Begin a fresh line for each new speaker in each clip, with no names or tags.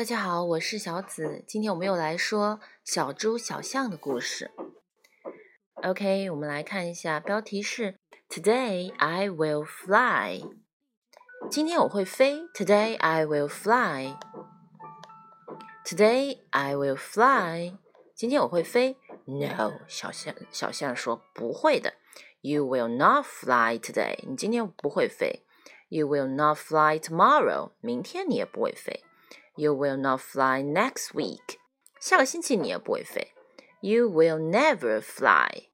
大家好，我是小紫，今天我们又来说小猪小象的故事。OK，我们来看一下，标题是 Today I will fly。今天我会飞。Today I will fly。Today I will fly。今天我会飞。No，小象小象说不会的。You will not fly today。你今天不会飞。You will not fly tomorrow。明天你也不会飞。You will not fly next week。下个星期你也不会飞。You will never fly。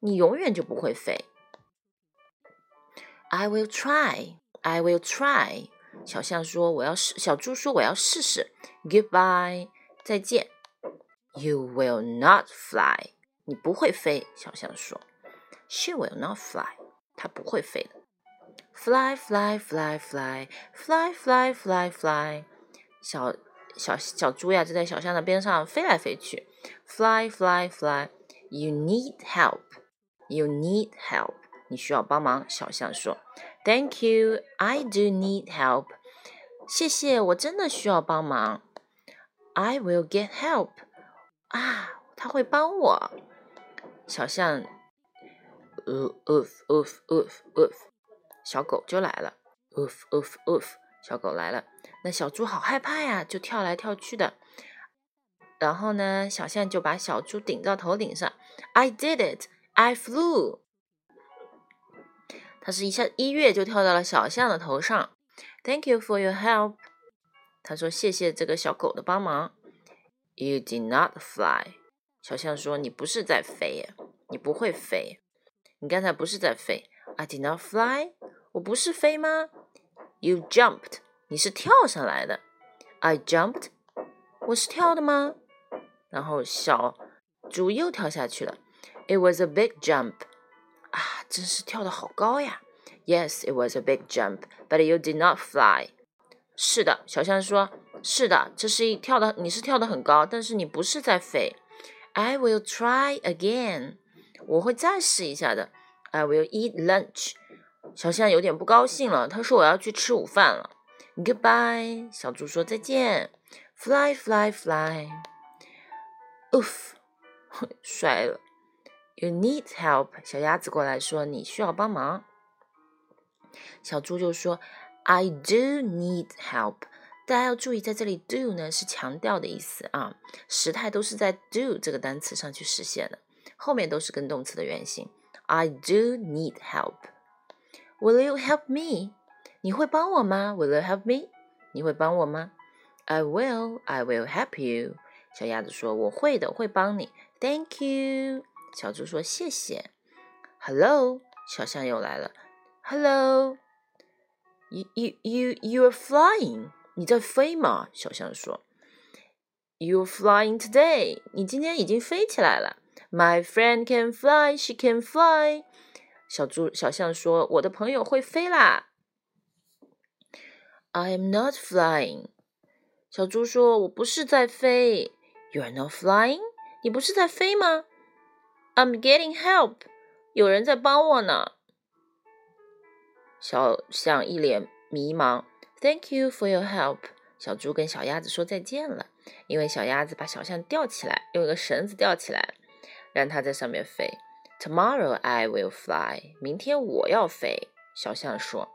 你永远就不会飞。I will try。I will try。小象说：“我要试。”小猪说：“我要试试。” Goodbye。再见。You will not fly。你不会飞。小象说：“She will not fly。”她不会飞的。Fly, fly, fly, fly, fly, fly, fly, fly。 小小小猪呀，就在小象的边上飞来飞去。Fly, fly, fly. You need help. You need help. 你需要帮忙。小象说：“Thank you. I do need help. 谢谢，我真的需要帮忙。I will get help. 啊，他会帮我。小象，oof oof oof oof oof，小狗就来了。oof oof oof，小狗来了。那小猪好害怕呀，就跳来跳去的。然后呢，小象就把小猪顶到头顶上。I did it, I flew。它是一下一跃就跳到了小象的头上。Thank you for your help。他说谢谢这个小狗的帮忙。You did not fly。小象说你不是在飞，你不会飞。你刚才不是在飞。I did not fly。我不是飞吗 ？You jumped。你是跳上来的，I jumped，我是跳的吗？然后小猪又跳下去了，It was a big jump，啊，真是跳的好高呀！Yes, it was a big jump, but you did not fly。是的，小象说，是的，这是一跳的，你是跳的很高，但是你不是在飞。I will try again，我会再试一下的。I will eat lunch。 小象有点不高兴了，他说我要去吃午饭了。Goodbye，小猪说再见。Fly, fly, fly。Oof，摔了。You need help，小鸭子过来说你需要帮忙。小猪就说 I do need help。大家要注意，在这里 do 呢是强调的意思啊，时态都是在 do 这个单词上去实现的，后面都是跟动词的原形。I do need help。Will you help me？你会帮我吗？Will you help me？你会帮我吗？I will. I will help you. 小鸭子说：“我会的，会帮你。”Thank you. 小猪说：“谢谢。”Hello，小象又来了。Hello. You you you you are flying. 你在飞吗？小象说。：“You are flying today. 你今天已经飞起来了。My friend can fly. She can fly. 小猪小象说：“我的朋友会飞啦。” I'm not flying。小猪说：“我不是在飞。” You are not flying。你不是在飞吗？I'm getting help。有人在帮我呢。小象一脸迷茫。Thank you for your help。小猪跟小鸭子说再见了，因为小鸭子把小象吊起来，用一个绳子吊起来，让它在上面飞。Tomorrow I will fly。明天我要飞。小象说。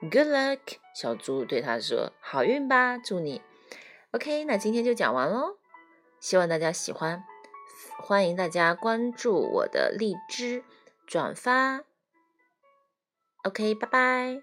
Good luck，小猪对他说：“好运吧，祝你。” OK，那今天就讲完喽，希望大家喜欢，欢迎大家关注我的荔枝，转发。OK，拜拜。